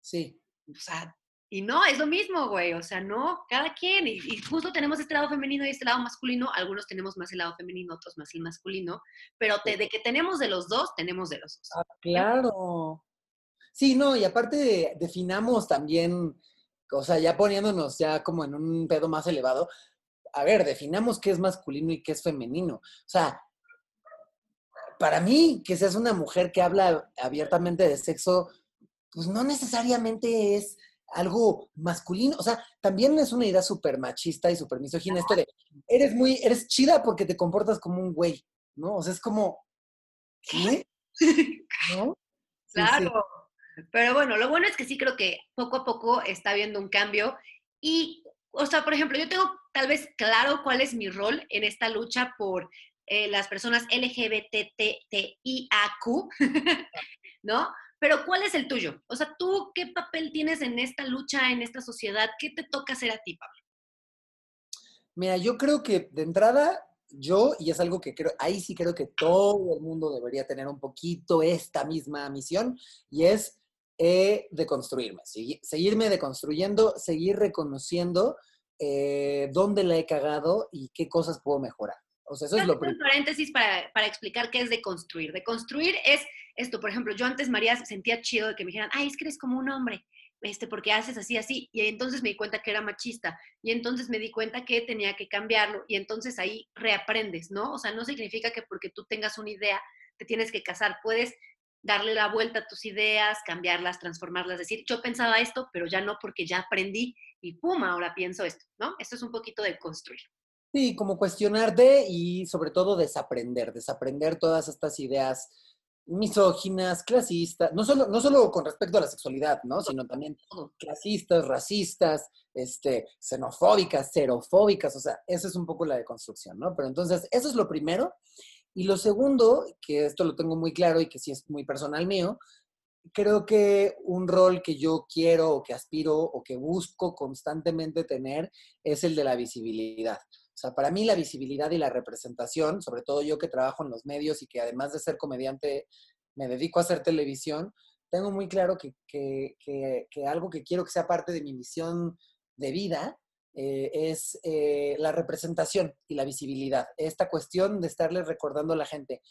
Sí. O sea, y no, es lo mismo, güey. O sea, no, cada quien. Y, justo tenemos este lado femenino y este lado masculino. Algunos tenemos más el lado femenino, otros más el masculino. Pero de que tenemos de los dos, tenemos de los dos. Ah, claro. Sí, no, y aparte definamos también, o sea, ya poniéndonos ya como en un pedo más elevado, a ver, definamos qué es masculino y qué es femenino. O sea, para mí, que seas una mujer que habla abiertamente de sexo, pues no necesariamente es algo masculino. O sea, también es una idea súper machista y súper misógina esto de, eres muy, eres chida porque te comportas como un güey, ¿no? O sea, es como, ¿qué? [LAUGHS] ¿No? claro. Pero bueno, lo bueno es que sí creo que poco a poco está habiendo un cambio. Y, o sea, por ejemplo, yo tengo tal vez claro cuál es mi rol en esta lucha por eh, las personas LGBTTIAQ, [LAUGHS] ¿no? Pero ¿cuál es el tuyo? O sea, ¿tú qué papel tienes en esta lucha, en esta sociedad? ¿Qué te toca hacer a ti, Pablo? Mira, yo creo que de entrada, yo, y es algo que creo, ahí sí creo que todo el mundo debería tener un poquito esta misma misión, y es eh, deconstruirme, seguirme deconstruyendo, seguir reconociendo eh, dónde la he cagado y qué cosas puedo mejorar. O sea, eso es lo primero. paréntesis para, para, explicar qué es deconstruir. Deconstruir es esto, por ejemplo, yo antes, María, sentía chido de que me dijeran, ay, es que eres como un hombre este, porque haces así, así, y entonces me di cuenta que era machista, y entonces me di cuenta que tenía que cambiarlo, y entonces ahí reaprendes, ¿no? O sea, no significa que porque tú tengas una idea te tienes que casar, puedes darle la vuelta a tus ideas, cambiarlas, transformarlas, decir, yo pensaba esto, pero ya no porque ya aprendí y pum, ahora pienso esto, ¿no? Esto es un poquito de construir. Sí, como cuestionarte y sobre todo desaprender, desaprender todas estas ideas misóginas, clasistas, no solo, no solo con respecto a la sexualidad, ¿no? Sino también clasistas, racistas, este, xenofóbicas, xerofóbicas, o sea, eso es un poco la deconstrucción, ¿no? Pero entonces, eso es lo primero. Y lo segundo, que esto lo tengo muy claro y que sí es muy personal mío, creo que un rol que yo quiero o que aspiro o que busco constantemente tener es el de la visibilidad. O sea, para mí la visibilidad y la representación, sobre todo yo que trabajo en los medios y que además de ser comediante me dedico a hacer televisión, tengo muy claro que, algo que quiero que sea parte de mi misión de vida eh, es eh, la representación y la visibilidad. Esta cuestión de estarle recordando a la gente,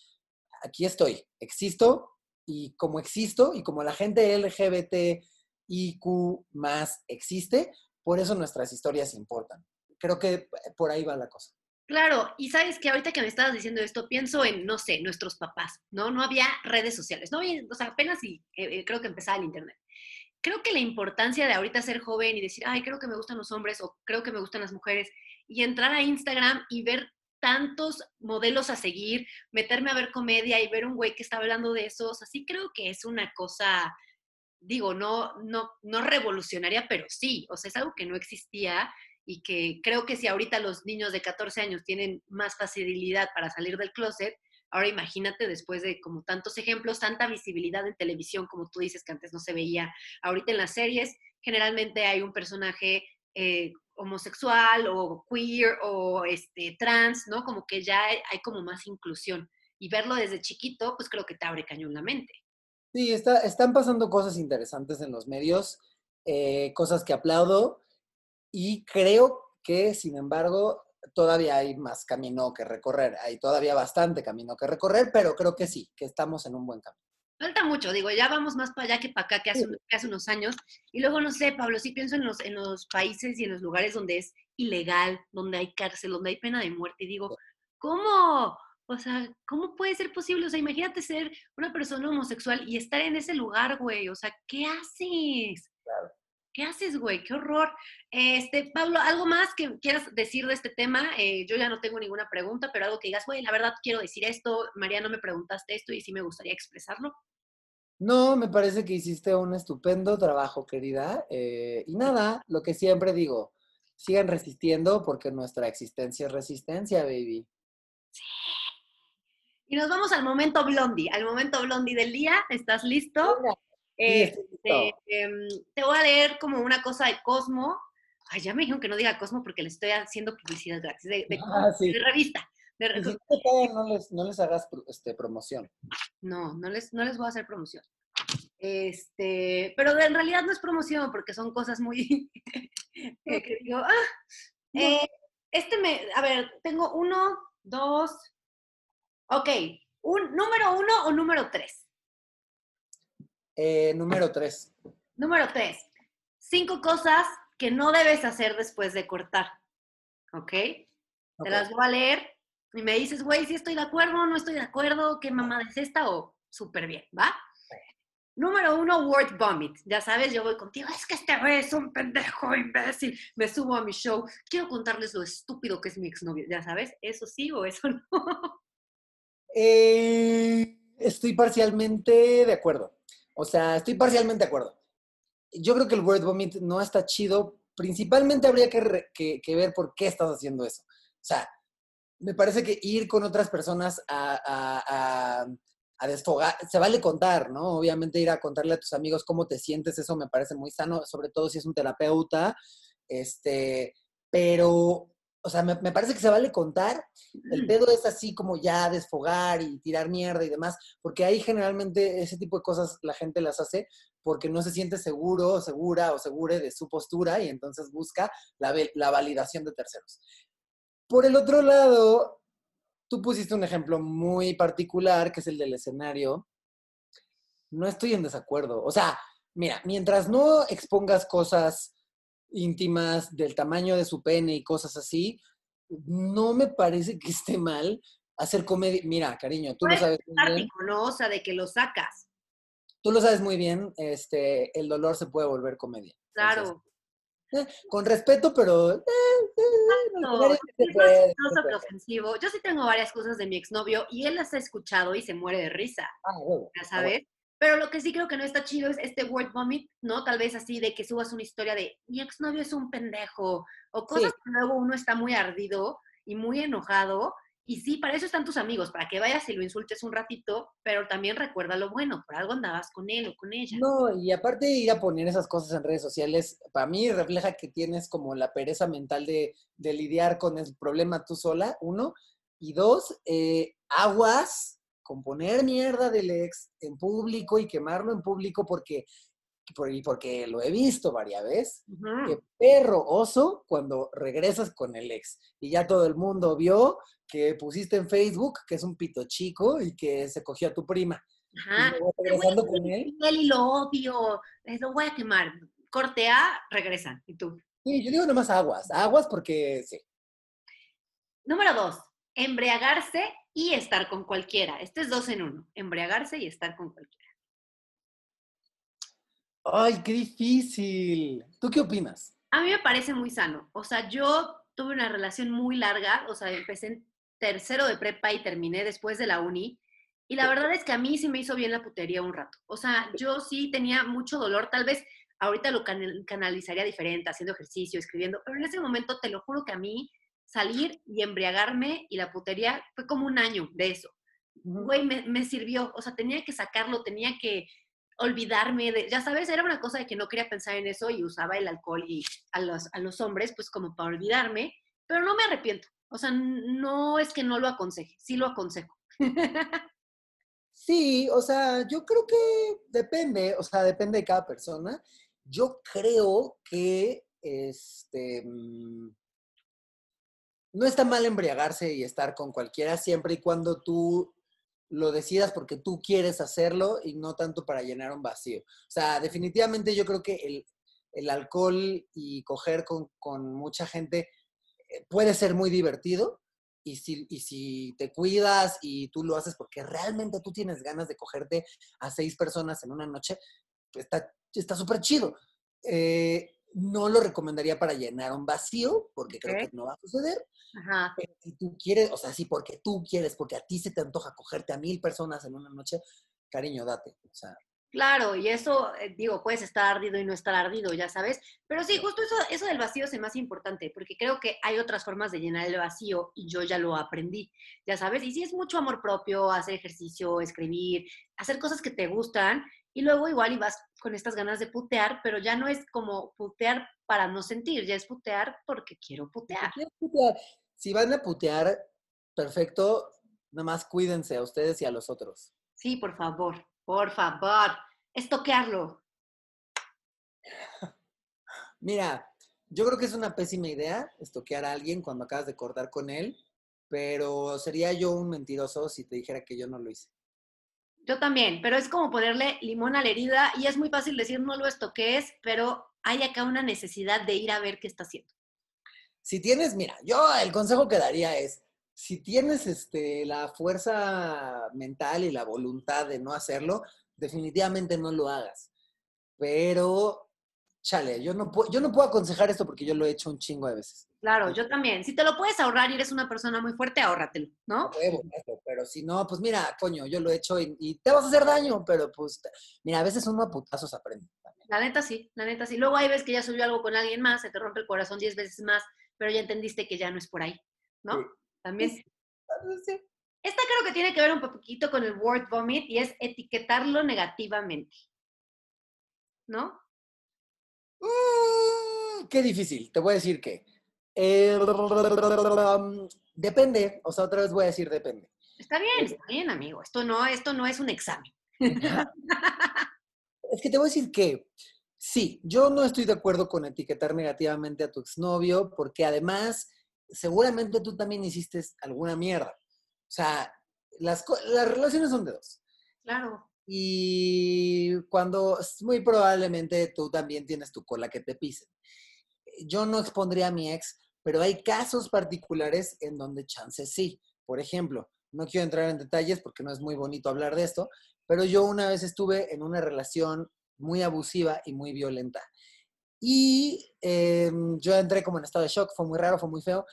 aquí estoy, existo y como existo y como la gente LGBTIQ más existe, por eso nuestras historias importan creo que por ahí va la cosa. Claro, y sabes que ahorita que me estabas diciendo esto, pienso en, no sé, nuestros papás, ¿no? No había redes sociales, no había, o sea, apenas y eh, eh, creo que empezaba el Internet. Creo que la importancia de ahorita ser joven y decir, ay, creo que me gustan los hombres o creo que me gustan las mujeres, y entrar a Instagram y ver tantos modelos a seguir, meterme a ver comedia y ver un güey que está hablando de esos, así creo que es una cosa, digo, no, no, no revolucionaria, pero sí, o sea, es algo que no existía y que creo que si ahorita los niños de 14 años tienen más facilidad para salir del closet, ahora imagínate después de como tantos ejemplos, tanta visibilidad en televisión como tú dices que antes no se veía, ahorita en las series generalmente hay un personaje eh, homosexual o queer o este, trans, ¿no? Como que ya hay, como más inclusión y verlo desde chiquito, pues creo que te abre cañón la mente. Sí, está, están pasando cosas interesantes en los medios, eh, cosas que aplaudo y creo que, sin embargo, todavía hay más camino que recorrer. Hay todavía bastante camino que recorrer, pero creo que sí, que estamos en un buen camino. Falta mucho, digo, ya vamos más para allá que para acá que hace, hace unos años. Y luego, no sé, Pablo, sí pienso en los, en los países y en los lugares donde es ilegal, donde hay cárcel, donde hay pena de muerte. Y digo, ¿cómo? O sea, ¿cómo puede ser posible? O sea, imagínate ser una persona homosexual y estar en ese lugar, güey. O sea, ¿qué haces? Claro. ¿Qué haces, güey? ¡Qué horror! Este, Pablo, ¿algo más que quieras decir de este tema? Eh, yo ya no tengo ninguna pregunta, pero algo que digas, güey, la verdad quiero decir esto, María, no me preguntaste esto y sí me gustaría expresarlo. No, me parece que hiciste un estupendo trabajo, querida. Eh, y nada, lo que siempre digo, sigan resistiendo porque nuestra existencia es resistencia, baby. Sí. Y nos vamos al momento blondie, al momento blondie del día. ¿Estás listo? Este, em, te voy a leer como una cosa de Cosmo. Ay, ya me dijeron que no diga Cosmo porque le estoy haciendo publicidad gratis. De, ah, revista. no, les, no les hagas este, promoción. No, no les, no les voy a hacer promoción. Este, pero en realidad no es promoción porque son cosas muy [LAUGHS] que digo, ah, eh, este me, a ver, tengo uno, dos, ok, un número uno o número tres. Eh, número tres. Número tres. Cinco cosas que no debes hacer después de cortar. ¿Ok? Te las voy a leer y me dices, güey, si estoy de acuerdo, no estoy de acuerdo, qué mamada es esta o súper bien, ¿va? Número uno, word vomit. Ya sabes, yo voy contigo, es que este güey es un pendejo imbécil. Me subo a mi show. Quiero contarles lo estúpido que es mi exnovio. Ya sabes, eso sí o eso [LAUGHS] no. Eh, estoy parcialmente de acuerdo. O sea, estoy parcialmente de acuerdo. Yo creo que el word vomit no está chido. Principalmente habría que, re- que- que ver por qué estás haciendo eso. O sea, me parece que ir con otras personas a, a- a- a desfogar, se vale contar, ¿no? Obviamente ir a contarle a tus amigos cómo te sientes, eso me parece muy sano, sobre todo si es un terapeuta, este, pero, o sea, me, me parece que se vale contar. El pedo es así como ya desfogar y tirar mierda y demás, porque ahí generalmente ese tipo de cosas la gente las hace porque no se siente seguro, segura o segure de su postura y entonces busca la, la validación de terceros. Por el otro lado, tú pusiste un ejemplo muy particular, que es el del escenario. No estoy en desacuerdo. O sea, mira, mientras no expongas cosas íntimas del tamaño de su pene y cosas así, no me parece que esté mal hacer comedia. Mira, cariño, tú lo sabes muy bien. ¿no? O sea, de que lo sacas. Tú lo sabes muy bien, este, el dolor se puede volver comedia. Entonces, Claro. eh, con respeto, pero... eh, eh, No, es ofensivo. Yo sí tengo varias cosas de mi exnovio y él las ha escuchado y se muere de risa, Ah, ya Ah, bueno. sabes. Pero lo que sí creo que no está chido es este word vomit, ¿no? Tal vez así de que subas una historia de mi exnovio es un pendejo o cosas que luego uno está muy ardido y muy enojado. Y sí, para eso están tus amigos, para que vayas y lo insultes un ratito, pero también recuerda lo bueno, por algo andabas con él o con ella. No, y aparte de ir a poner esas cosas en redes sociales, para mí refleja que tienes como la pereza mental de, de lidiar con el problema tú sola, uno. Y dos, eh, aguas con poner mierda del ex en público y quemarlo en público porque, porque lo he visto varias veces. Que perro oso cuando regresas con el ex. Y ya todo el mundo vio que pusiste en Facebook que es un pito chico y que se cogió a tu prima. Ajá. Y regresando con él. y lo odio, lo voy a quemar. Corte A, regresan. ¿Y tú? Sí, yo digo nomás aguas, aguas porque sí. Número dos, embriagarse y estar con cualquiera. Este es dos en uno, embriagarse y estar con cualquiera. Ay, qué difícil. ¿Tú qué opinas? A mí me parece muy sano. O sea, yo tuve una relación muy larga, o sea, empecé en tercero de prepa y terminé después de la uni. Y la verdad es que a mí sí me hizo bien la putería un rato. O sea, yo sí tenía mucho dolor, tal vez ahorita lo canal- canalizaría diferente, haciendo ejercicio, escribiendo, pero en ese momento te lo juro que a mí salir y embriagarme y la putería fue como un año de eso. Güey, me, me sirvió, o sea, tenía que sacarlo, tenía que olvidarme de, ya sabes, era una cosa de que no quería pensar en eso y usaba el alcohol y a los, a los hombres pues como para olvidarme, pero no me arrepiento. O sea, no es que no lo aconseje, sí lo aconsejo. [LAUGHS] Sí, o sea, yo creo que depende, o sea, depende de cada persona. Yo creo que este mm, no está mal embriagarse y estar con cualquiera siempre y cuando tú lo decidas porque tú quieres hacerlo y no tanto para llenar un vacío. O sea, definitivamente yo creo que el, alcohol y coger con, mucha gente eh, puede ser muy divertido, y si, y si te cuidas y tú lo haces porque realmente tú tienes ganas de cogerte a seis personas en una noche, está está súper chido. Eh, no lo recomendaría para llenar un vacío, porque creo que no va a suceder. Ajá. Pero si tú quieres, o sea, si porque tú quieres, porque a ti se te antoja cogerte a mil personas en una noche, cariño, date. O sea, Claro, y eso, eh, digo, puedes estar ardido y no estar ardido, ya sabes. Pero sí, justo eso, eso del vacío es más importante, porque creo que hay otras formas de llenar el vacío y yo ya lo aprendí, ya sabes. Y sí es mucho amor propio, hacer ejercicio, escribir, hacer cosas que te gustan, y luego igual y vas con estas ganas de putear, pero ya no es como putear para no sentir, ya es putear porque quiero putear. si van a putear, perfecto, nada más cuídense a ustedes y a los otros. Sí, por favor, por favor, estoquearlo. [LAUGHS] Mira, yo creo que es una pésima idea estoquear a alguien cuando acabas de cortar con él, pero sería yo un mentiroso si te dijera que yo no lo hice. Yo también, pero es como ponerle limón a la herida y es muy fácil decir no lo estoques, pero hay acá una necesidad de ir a ver qué está haciendo. Si tienes, mira, yo el consejo que daría es, si tienes este, la fuerza mental y la voluntad de no hacerlo, definitivamente no lo hagas. Pero chale, yo no, puedo, yo no puedo aconsejar esto porque yo lo he hecho un chingo de veces. Claro, yo también. Si te lo puedes ahorrar y eres una persona muy fuerte, ahórratelo, ¿no? Huevo, pero si no, pues mira, coño, yo lo he hecho y, y te vas a hacer daño, pero pues, mira, a veces uno a putazos aprende. también. La neta sí, la neta sí. Luego hay veces que ya subió algo con alguien más, se te rompe el corazón diez veces más, pero ya entendiste que ya no es por ahí, ¿no? Sí. También. Sí. Sí. Esta creo que tiene que ver un poquito con el word vomit y es etiquetarlo negativamente. ¿No? Mm, qué difícil, te voy a decir que. eh, depende, o sea, otra vez voy a decir depende. Está bien, está bien, amigo. Esto no, esto no es un examen. [LAUGHS] Es que te voy a decir que sí, yo no estoy de acuerdo con etiquetar negativamente a tu exnovio, porque además, seguramente tú también hiciste alguna mierda. O sea, las, las relaciones son de dos. Claro. Y cuando muy probablemente tú también tienes tu cola que te pisen. Yo no expondría a mi ex, pero hay casos particulares en donde chances sí. Por ejemplo, no quiero entrar en detalles porque no es muy bonito hablar de esto, pero yo una vez estuve en una relación muy abusiva y muy violenta. Y eh, yo entré como en estado de shock, fue muy raro, fue muy feo.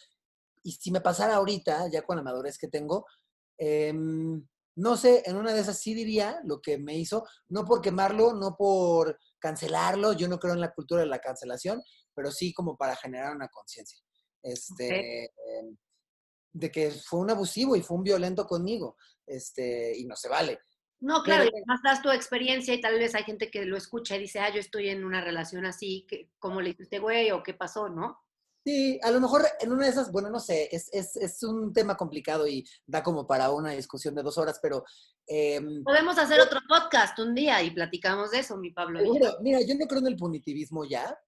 Y si me pasara ahorita, ya con la madurez que tengo, em, no sé, en una de esas sí diría lo que me hizo, no por quemarlo, no por cancelarlo, yo no creo en la cultura de la cancelación, pero sí como para generar una conciencia. Este, em, de que fue un abusivo y fue un violento conmigo, este, y no se vale. No, claro, Pero- y además das tu experiencia y tal vez hay gente que lo escucha y dice, ah, yo estoy en una relación así, que, ¿cómo le hiciste, güey? ¿O qué pasó, no? Sí, a lo mejor en una de esas, bueno, no sé, es, es, es un tema complicado y da como para una discusión de dos horas, pero em, Podemos hacer otro podcast un día y platicamos de eso, mi Pablo. Mira, yo no creo en el punitivismo ya.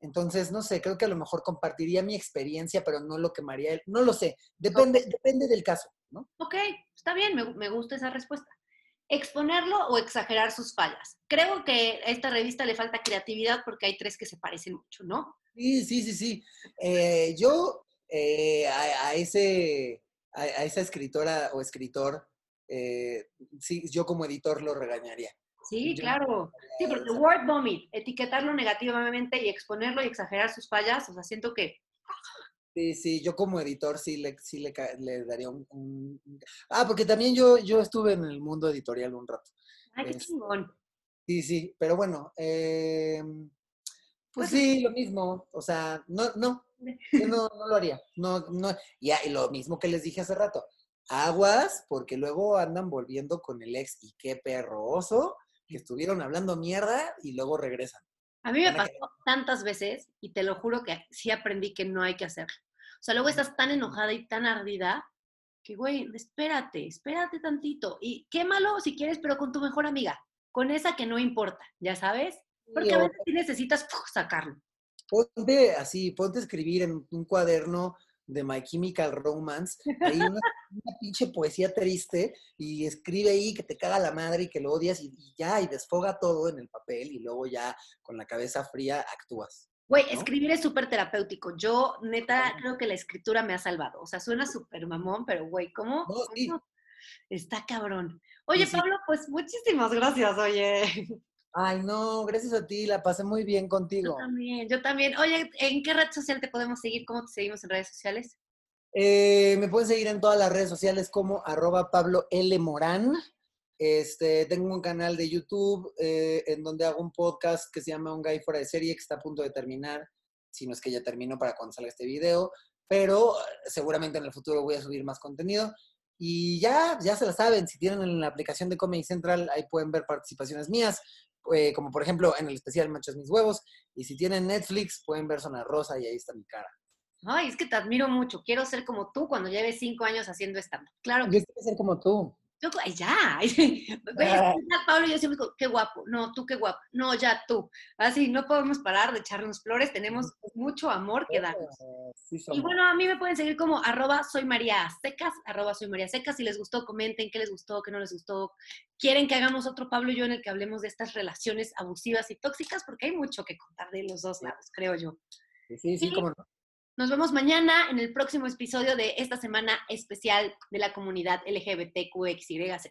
Entonces, no sé, creo que a lo mejor compartiría mi experiencia, pero no lo quemaría él. No lo sé. Depende, depende del caso, ¿no? Ok, está bien, me, me gusta esa respuesta. Exponerlo o exagerar sus fallas. Creo que a esta revista le falta creatividad porque hay tres que se parecen mucho, ¿no? Sí, sí, sí, sí. Eh, yo eh, a, a ese, a, a esa escritora o escritor, eh, sí, yo como editor lo regañaría. Sí, Yo- claro. Sí, porque word vomit, etiquetarlo negativamente y exponerlo y exagerar sus fallas, o sea, siento que Sí, sí, yo como editor sí le, sí le, daría un, Ah, porque también yo, yo estuve en el mundo editorial un rato. Ay, qué Es- chingón. Sí, sí, pero bueno, eh, pues sí, lo mismo. O sea, no, no, [LAUGHS] yo no, no lo haría. No, no, y, ah, y lo mismo que les dije hace rato. Aguas, porque luego andan volviendo con el ex y qué perroso que estuvieron hablando mierda y luego regresan. A mí me pasó tantas veces y te lo juro que sí aprendí que no hay que hacerlo. O sea, luego estás tan enojada y tan ardida que, güey, espérate, espérate tantito. Y quémalo si quieres, pero con tu mejor amiga, con esa que no importa, ¿ya sabes? Porque a veces sí necesitas ¡puf! sacarlo. ponte así, ponte a escribir en un cuaderno de My Chemical Romance, ahí una, [LAUGHS] una pinche poesía triste y escribe ahí que te caga la madre y que lo odias y, y ya, y desfoga todo en el papel y luego ya con la cabeza fría actúas. Güey, ¿no? escribir es súper terapéutico. Yo, neta, creo que la escritura me ha salvado. O sea, suena súper mamón, pero, güey, ¿cómo? No, sí. ¿Cómo? Está cabrón. Oye, Sí. Pablo, pues muchísimas gracias, oye. [LAUGHS] Ay, no, gracias a ti, la pasé muy bien Yo contigo. también, yo también. Oye, ¿en qué red social te podemos seguir? ¿Cómo te seguimos en redes sociales? Eh, me pueden seguir en todas las redes sociales como arroba Pablo L. Morán. Este, tengo un canal de YouTube eh, en donde hago un podcast que se llama Un Guy Fuera de Serie, que está a punto de terminar, si no es que ya terminó para cuando salga este video, pero seguramente en el futuro voy a subir más contenido. Y ya, ya se la saben, si tienen la aplicación de Comedy Central, ahí pueden ver participaciones mías, eh, como por ejemplo en el especial Manchas Mis Huevos. Y si tienen Netflix, pueden ver Zona Rosa y ahí está mi cara. Ay, es que te admiro mucho. Quiero ser como tú cuando lleves cinco años haciendo stand Claro Yo quiero ser como tú. Yo, ay, ya. [LAUGHS] Ah. Pablo y yo siempre digo, qué guapo. No, tú qué guapo. No, ya tú. Así, no podemos parar de echarnos flores. Tenemos mucho amor que darnos. Eh, sí Y bueno, a mí me pueden seguir como arroba soy María Secas, arroba soy María Secas. Si les gustó, comenten qué les gustó, qué no les gustó. ¿Quieren que hagamos otro Pablo y yo en el que hablemos de estas relaciones abusivas y tóxicas? Porque hay mucho que contar de los dos lados, creo yo. Sí, sí, sí, Y- cómo no. Nos vemos mañana en el próximo episodio de esta semana especial de la comunidad LGBTQXYZ.